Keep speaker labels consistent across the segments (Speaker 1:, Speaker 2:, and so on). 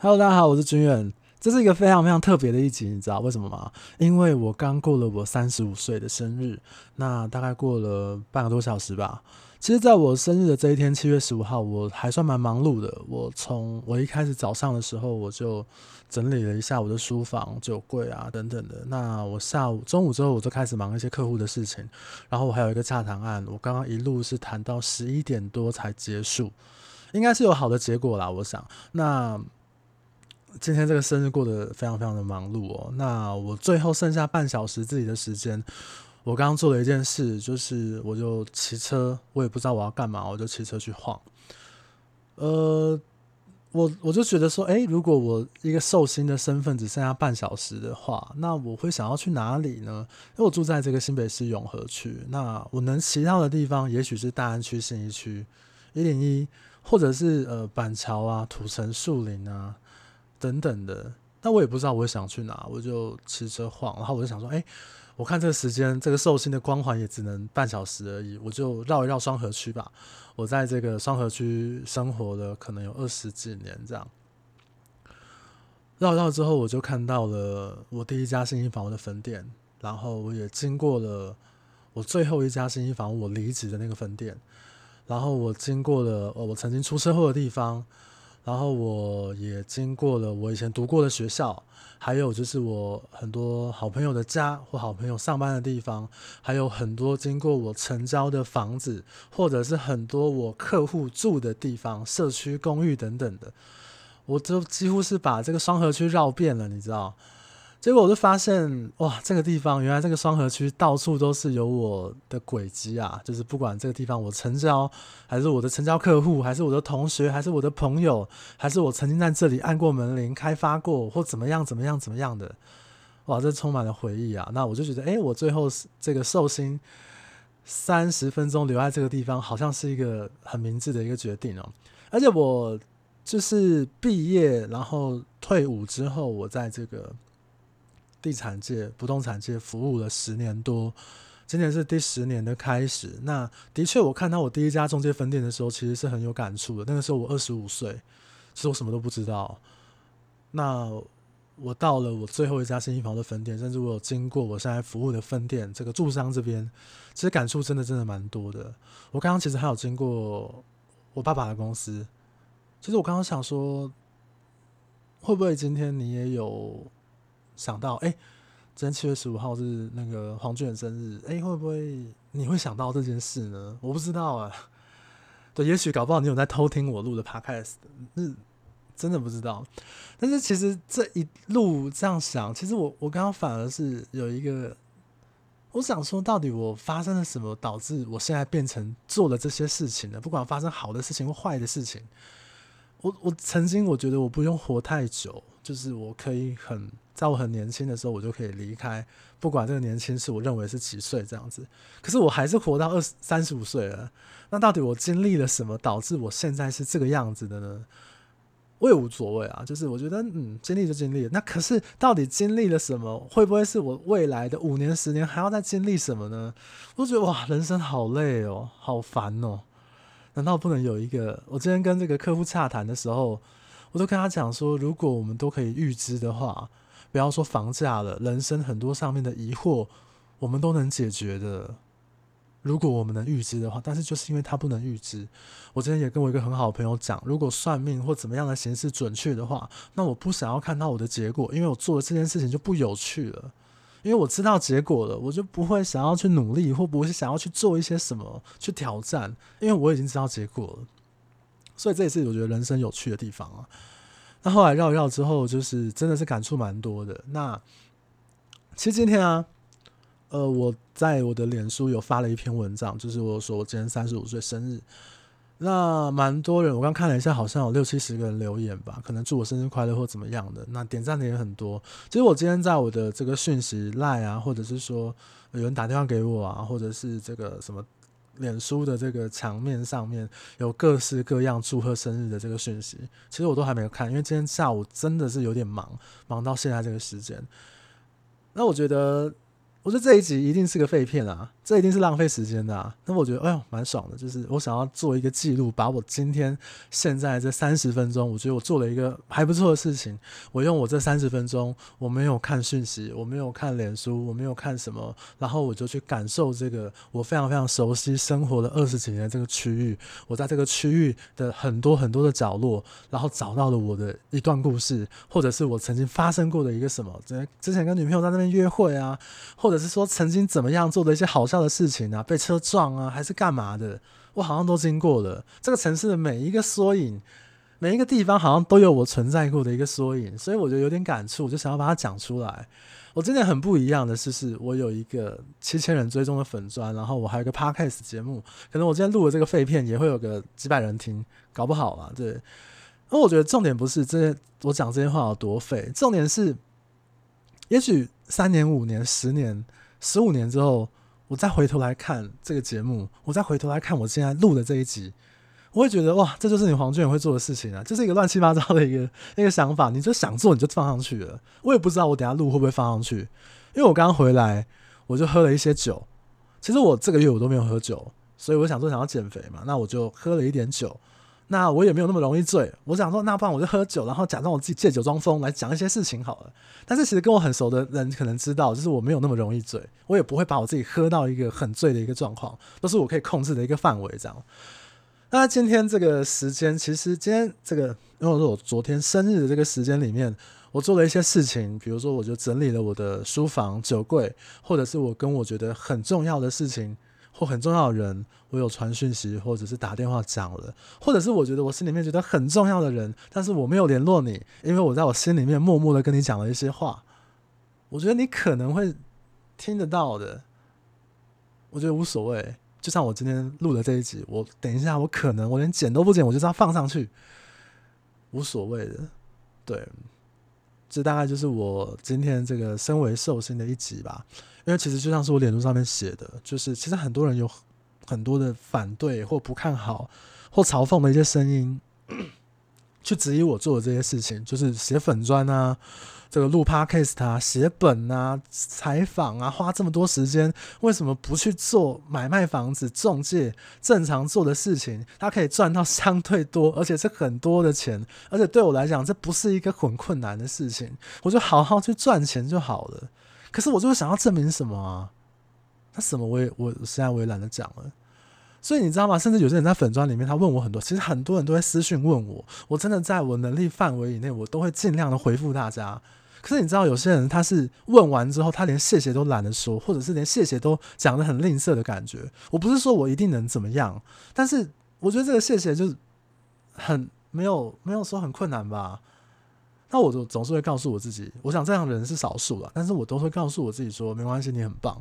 Speaker 1: Hello，大家好，我是君远。这是一个非常非常特别的一集，你知道为什么吗？因为我刚过了我三十五岁的生日，那大概过了半个多小时吧。其实，在我生日的这一天，七月十五号，我还算蛮忙碌的。我从我一开始早上的时候，我就整理了一下我的书房、酒柜啊等等的。那我下午、中午之后，我就开始忙一些客户的事情。然后我还有一个洽谈案，我刚刚一路是谈到十一点多才结束，应该是有好的结果啦。我想，那。今天这个生日过得非常非常的忙碌哦。那我最后剩下半小时自己的时间，我刚刚做了一件事，就是我就骑车，我也不知道我要干嘛，我就骑车去晃。呃，我我就觉得说，诶，如果我一个寿星的身份只剩下半小时的话，那我会想要去哪里呢？因为我住在这个新北市永和区，那我能骑到的地方，也许是大安区、信义区、一零一，或者是呃板桥啊、土城、树林啊。等等的，但我也不知道我想去哪，我就骑车晃，然后我就想说，哎、我看这个时间，这个寿星的光环也只能半小时而已，我就绕一绕双河区吧。我在这个双河区生活了可能有二十几年，这样绕一绕之后，我就看到了我第一家信义房的分店，然后我也经过了我最后一家信义房我离职的那个分店，然后我经过了我曾经出车祸的地方。然后我也经过了我以前读过的学校，还有就是我很多好朋友的家或好朋友上班的地方，还有很多经过我成交的房子，或者是很多我客户住的地方、社区公寓等等的，我都几乎是把这个双河区绕遍了，你知道。结果我就发现，哇，这个地方原来这个双和区到处都是有我的轨迹啊！就是不管这个地方我成交，还是我的成交客户，还是我的同学，还是我的朋友，还是我曾经在这里按过门铃、开发过，或怎么样、怎么样、怎么样的，哇，这充满了回忆啊！那我就觉得，哎，我最后这个寿星三十分钟留在这个地方，好像是一个很明智的一个决定哦。而且我就是毕业，然后退伍之后，我在这个。地产界、不动产界服务了十年多，今年是第十年的开始。那的确，我看到我第一家中介分店的时候，其实是很有感触的。那个时候我二十五岁，其实我什么都不知道。那我到了我最后一家信义房的分店，甚至我有经过我现在服务的分店这个住商这边，其实感触真的真的蛮多的。我刚刚其实还有经过我爸爸的公司，其实我刚刚想说，会不会今天你也有？想到哎，今天七月十五号是那个黄俊的生日，哎，会不会你会想到这件事呢？我不知道啊，对，也许搞不好你有在偷听我录的 podcast，是真的不知道。但是其实这一路这样想，其实我我刚刚反而是有一个，我想说，到底我发生了什么，导致我现在变成做了这些事情呢？不管发生好的事情或坏的事情，我我曾经我觉得我不用活太久，就是我可以很。在我很年轻的时候，我就可以离开，不管这个年轻是我认为是几岁这样子。可是我还是活到二十三十五岁了。那到底我经历了什么，导致我现在是这个样子的呢？我也无所谓啊，就是我觉得，嗯，经历就经历。那可是到底经历了什么？会不会是我未来的五年、十年还要再经历什么呢？我觉得哇，人生好累哦，好烦哦。难道不能有一个？我今天跟这个客户洽谈的时候，我都跟他讲说，如果我们都可以预知的话。不要说房价了，人生很多上面的疑惑，我们都能解决的。如果我们能预知的话，但是就是因为他不能预知。我之前也跟我一个很好的朋友讲，如果算命或怎么样的形式准确的话，那我不想要看到我的结果，因为我做的这件事情就不有趣了。因为我知道结果了，我就不会想要去努力，或不会想要去做一些什么去挑战，因为我已经知道结果了。所以这也是我觉得人生有趣的地方啊。那后来绕一绕之后，就是真的是感触蛮多的。那其实今天啊，呃，我在我的脸书有发了一篇文章，就是我说我今天三十五岁生日。那蛮多人，我刚看了一下，好像有六七十个人留言吧，可能祝我生日快乐或怎么样的。那点赞的也很多。其实我今天在我的这个讯息赖啊，或者是说有人打电话给我啊，或者是这个什么。脸书的这个墙面上面有各式各样祝贺生日的这个讯息，其实我都还没有看，因为今天下午真的是有点忙，忙到现在这个时间。那我觉得，我觉得这一集一定是个废片啊！这一定是浪费时间的啊！那我觉得，哎呦，蛮爽的。就是我想要做一个记录，把我今天现在这三十分钟，我觉得我做了一个还不错的事情。我用我这三十分钟，我没有看讯息，我没有看脸书，我没有看什么，然后我就去感受这个我非常非常熟悉生活了二十几年这个区域。我在这个区域的很多很多的角落，然后找到了我的一段故事，或者是我曾经发生过的一个什么，之前跟女朋友在那边约会啊，或者者是说曾经怎么样做的一些好笑的事情啊，被车撞啊，还是干嘛的？我好像都经过了这个城市的每一个缩影，每一个地方好像都有我存在过的一个缩影，所以我觉得有点感触，我就想要把它讲出来。我今天很不一样的是，是我有一个七千人追踪的粉砖，然后我还有个 podcast 节目，可能我今天录的这个废片也会有个几百人听，搞不好啊，对。那我觉得重点不是这些，我讲这些话有多废，重点是，也许三年、五年、十年、十五年之后。我再回头来看这个节目，我再回头来看我现在录的这一集，我会觉得哇，这就是你黄俊远会做的事情啊，就是一个乱七八糟的一个一个想法，你就想做你就放上去了。我也不知道我等下录会不会放上去，因为我刚回来我就喝了一些酒，其实我这个月我都没有喝酒，所以我想说想要减肥嘛，那我就喝了一点酒。那我也没有那么容易醉，我想说，那不然我就喝酒，然后假装我自己借酒装疯来讲一些事情好了。但是其实跟我很熟的人可能知道，就是我没有那么容易醉，我也不会把我自己喝到一个很醉的一个状况，都是我可以控制的一个范围这样。那今天这个时间，其实今天这个，因为说我昨天生日的这个时间里面，我做了一些事情，比如说我就整理了我的书房、酒柜，或者是我跟我觉得很重要的事情。或很重要的人，我有传讯息，或者是打电话讲了，或者是我觉得我心里面觉得很重要的人，但是我没有联络你，因为我在我心里面默默的跟你讲了一些话，我觉得你可能会听得到的，我觉得无所谓。就像我今天录的这一集，我等一下我可能我连剪都不剪，我就这样放上去，无所谓的。对，这大概就是我今天这个身为寿星的一集吧。因为其实就像是我脸书上面写的，就是其实很多人有很多的反对或不看好或嘲讽的一些声音，去质疑我做的这些事情，就是写粉专啊，这个录 podcast 啊，写本啊，采访啊，花这么多时间，为什么不去做买卖房子中介正常做的事情？他可以赚到相对多，而且是很多的钱，而且对我来讲，这不是一个很困难的事情，我就好好去赚钱就好了。可是我就是想要证明什么啊？他什么我也我现在我也懒得讲了。所以你知道吗？甚至有些人在粉专里面，他问我很多，其实很多人都会私讯问我，我真的在我能力范围以内，我都会尽量的回复大家。可是你知道，有些人他是问完之后，他连谢谢都懒得说，或者是连谢谢都讲得很吝啬的感觉。我不是说我一定能怎么样，但是我觉得这个谢谢就是很没有没有说很困难吧。那我就总是会告诉我自己，我想这样的人是少数了，但是我都会告诉我自己说，没关系，你很棒。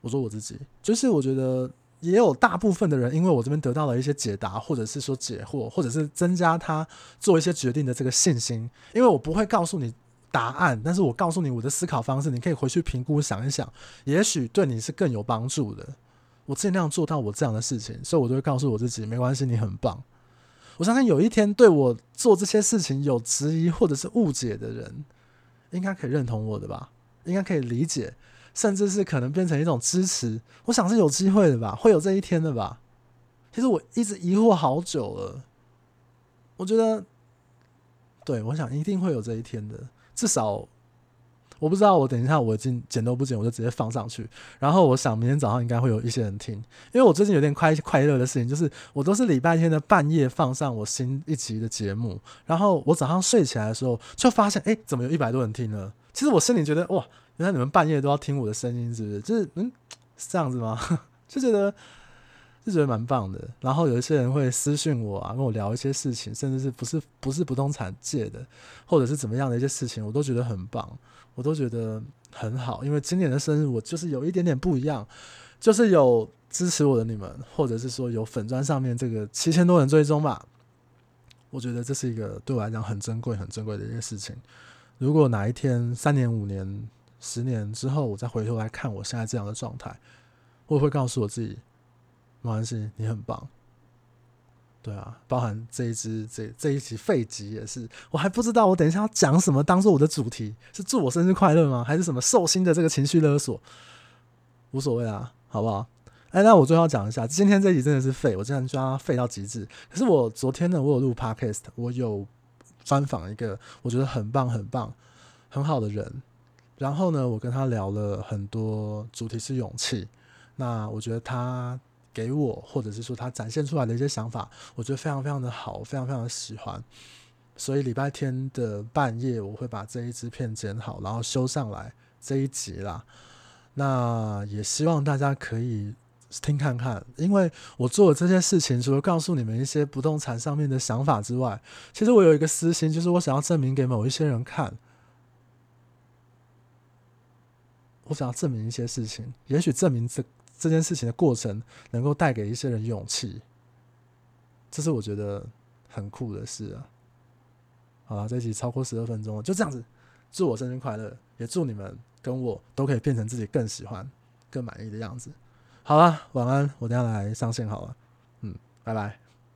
Speaker 1: 我说我自己，就是我觉得也有大部分的人，因为我这边得到了一些解答，或者是说解惑，或者是增加他做一些决定的这个信心。因为我不会告诉你答案，但是我告诉你我的思考方式，你可以回去评估想一想，也许对你是更有帮助的。我尽量做到我这样的事情，所以我都会告诉我自己，没关系，你很棒。我相信有一天对我做这些事情有质疑或者是误解的人，应该可以认同我的吧？应该可以理解，甚至是可能变成一种支持。我想是有机会的吧，会有这一天的吧？其实我一直疑惑好久了，我觉得，对，我想一定会有这一天的，至少。我不知道，我等一下我已经剪都不剪，我就直接放上去。然后我想明天早上应该会有一些人听，因为我最近有点快快乐的事情，就是我都是礼拜天的半夜放上我新一集的节目，然后我早上睡起来的时候就发现，哎，怎么有一百多人听了？其实我心里觉得，哇，原来你们半夜都要听我的声音，是不是？就是嗯，是这样子吗？就觉得就觉得蛮棒的。然后有一些人会私信我啊，跟我聊一些事情，甚至是不是不是不动产界的，或者是怎么样的一些事情，我都觉得很棒。我都觉得很好，因为今年的生日我就是有一点点不一样，就是有支持我的你们，或者是说有粉砖上面这个七千多人追踪吧，我觉得这是一个对我来讲很珍贵、很珍贵的一件事情。如果哪一天三年、五年、十年之后，我再回头来看我现在这样的状态，我会告诉我自己，没关系，你很棒。对啊，包含这一支这这一集废集也是，我还不知道我等一下要讲什么当做我的主题，是祝我生日快乐吗？还是什么寿星的这个情绪勒索？无所谓啊，好不好？哎，那我最后讲一下，今天这集真的是废，我真的抓废到极致。可是我昨天呢，我有录 podcast，我有专访一个我觉得很棒、很棒、很好的人。然后呢，我跟他聊了很多，主题是勇气。那我觉得他给我，或者是说他展现出来的一些想法，我觉得非常非常的好，非常非常的喜欢。所以礼拜天的半夜，我会把这一支片剪好，然后修上来这一集啦。那也希望大家可以听看看，因为我做的这些事情，除了告诉你们一些不动产上面的想法之外，其实我有一个私心，就是我想要证明给某一些人看。我想要证明一些事情，也许证明这这件事情的过程能够带给一些人勇气，这是我觉得很酷的事啊。好了，这一集超过十二分钟了，就这样子。祝我生日快乐，也祝你们跟我都可以变成自己更喜欢、更满意的样子。好了，晚安，我等下来上线好了。嗯，拜拜。